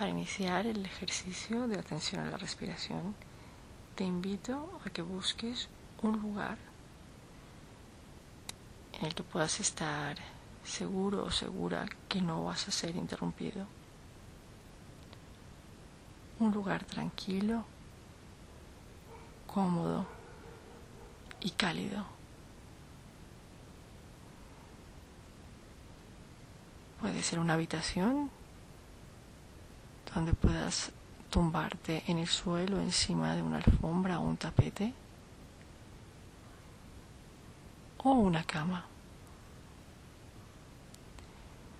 Para iniciar el ejercicio de atención a la respiración, te invito a que busques un lugar en el que puedas estar seguro o segura que no vas a ser interrumpido. Un lugar tranquilo, cómodo y cálido. Puede ser una habitación donde puedas tumbarte en el suelo encima de una alfombra o un tapete o una cama.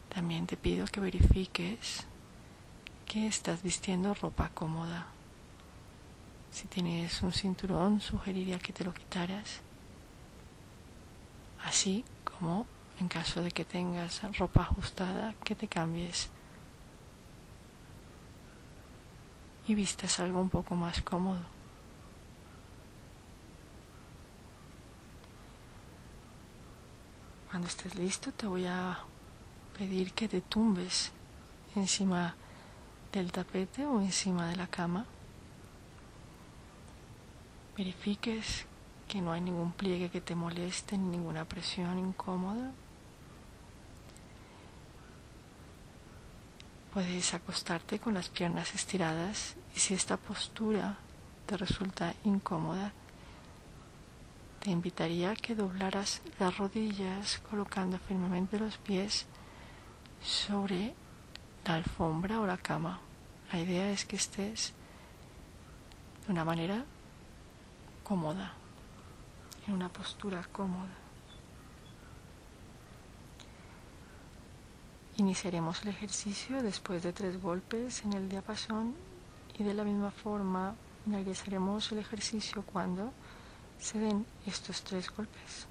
También te pido que verifiques que estás vistiendo ropa cómoda. Si tienes un cinturón, sugeriría que te lo quitaras. Así como en caso de que tengas ropa ajustada, que te cambies y vistas algo un poco más cómodo. Cuando estés listo te voy a pedir que te tumbes encima del tapete o encima de la cama. Verifiques que no hay ningún pliegue que te moleste ni ninguna presión incómoda. Puedes acostarte con las piernas estiradas y si esta postura te resulta incómoda, te invitaría a que doblaras las rodillas colocando firmemente los pies sobre la alfombra o la cama. La idea es que estés de una manera cómoda, en una postura cómoda. Iniciaremos el ejercicio después de tres golpes en el diapasón y de la misma forma finalizaremos el ejercicio cuando se den estos tres golpes.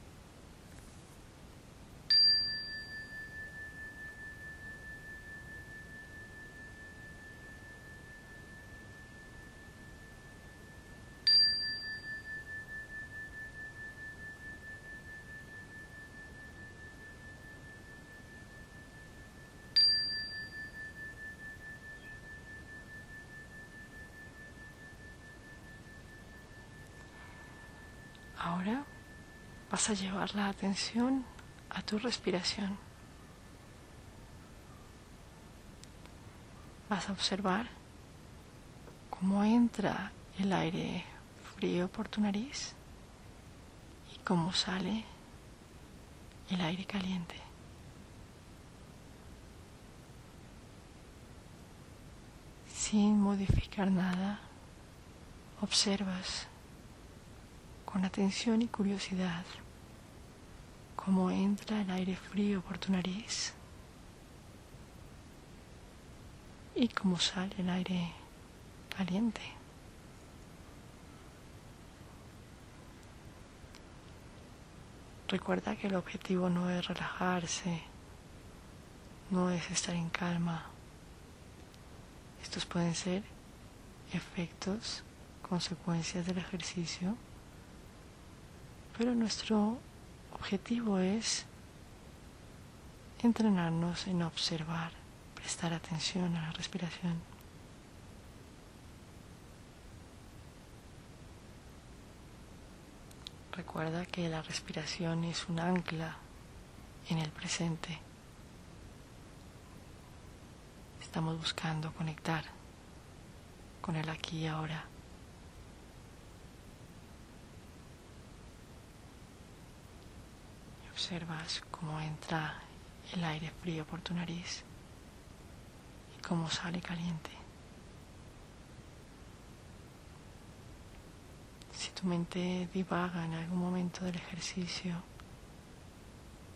Ahora vas a llevar la atención a tu respiración. Vas a observar cómo entra el aire frío por tu nariz y cómo sale el aire caliente. Sin modificar nada, observas con atención y curiosidad cómo entra el aire frío por tu nariz y cómo sale el aire caliente. Recuerda que el objetivo no es relajarse, no es estar en calma. Estos pueden ser efectos, consecuencias del ejercicio pero nuestro objetivo es entrenarnos en observar, prestar atención a la respiración. Recuerda que la respiración es un ancla en el presente. Estamos buscando conectar con el aquí y ahora. Observas cómo entra el aire frío por tu nariz y cómo sale caliente. Si tu mente divaga en algún momento del ejercicio,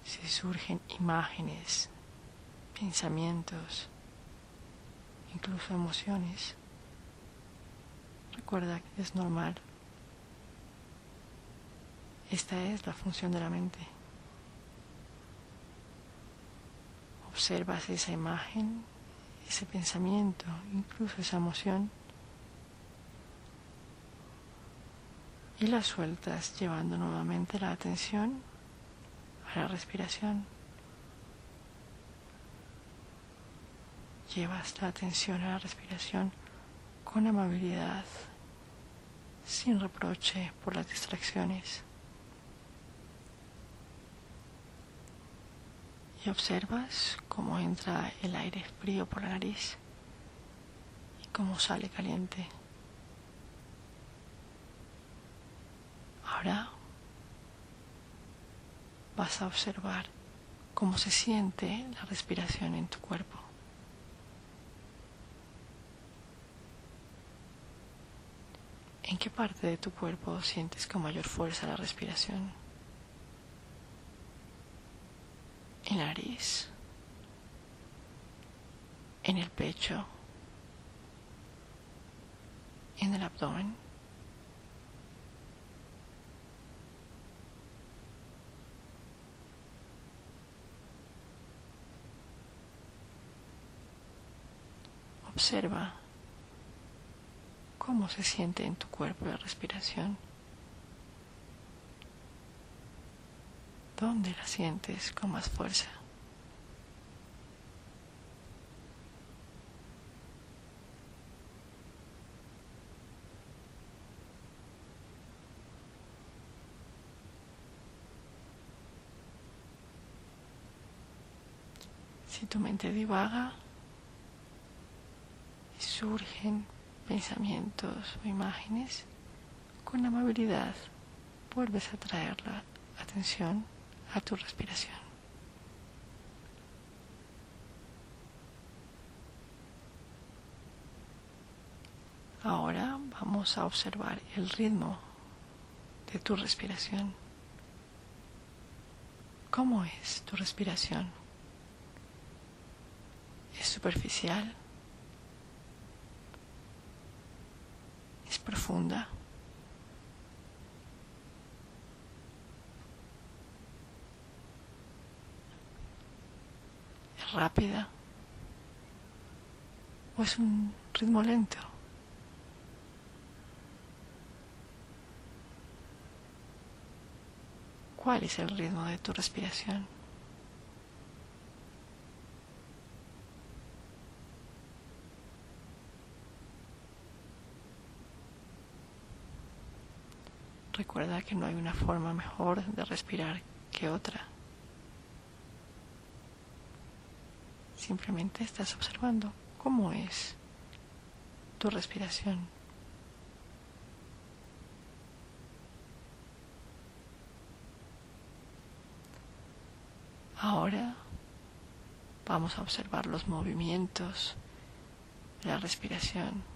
si surgen imágenes, pensamientos, incluso emociones, recuerda que es normal. Esta es la función de la mente. Observas esa imagen, ese pensamiento, incluso esa emoción, y la sueltas llevando nuevamente la atención a la respiración. llevas la atención a la respiración con amabilidad, sin reproche por las distracciones. Y observas cómo entra el aire frío por la nariz y cómo sale caliente. Ahora vas a observar cómo se siente la respiración en tu cuerpo. ¿En qué parte de tu cuerpo sientes con mayor fuerza la respiración? En nariz, en el pecho, en el abdomen. Observa cómo se siente en tu cuerpo la respiración. ¿Dónde la sientes con más fuerza? Si tu mente divaga, surgen pensamientos o imágenes, con amabilidad vuelves a traer la atención a tu respiración. Ahora vamos a observar el ritmo de tu respiración. ¿Cómo es tu respiración? ¿Es superficial? es profunda. Es rápida. O es un ritmo lento. ¿Cuál es el ritmo de tu respiración? Recuerda que no hay una forma mejor de respirar que otra. Simplemente estás observando cómo es tu respiración. Ahora vamos a observar los movimientos de la respiración.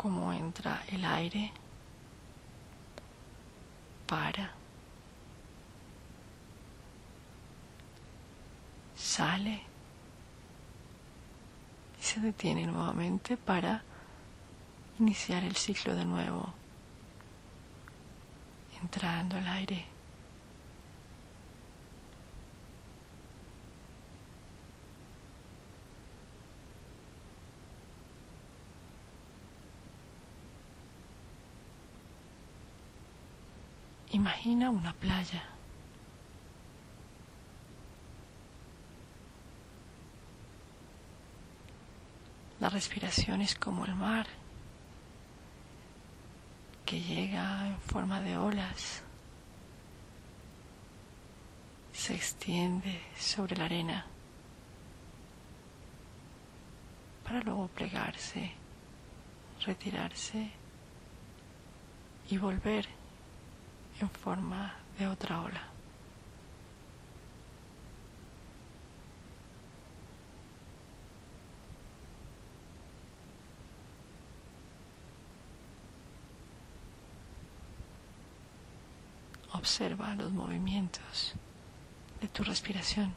cómo entra el aire, para, sale y se detiene nuevamente para iniciar el ciclo de nuevo, entrando el aire. Imagina una playa. La respiración es como el mar que llega en forma de olas, se extiende sobre la arena para luego plegarse, retirarse y volver en forma de otra ola. Observa los movimientos de tu respiración.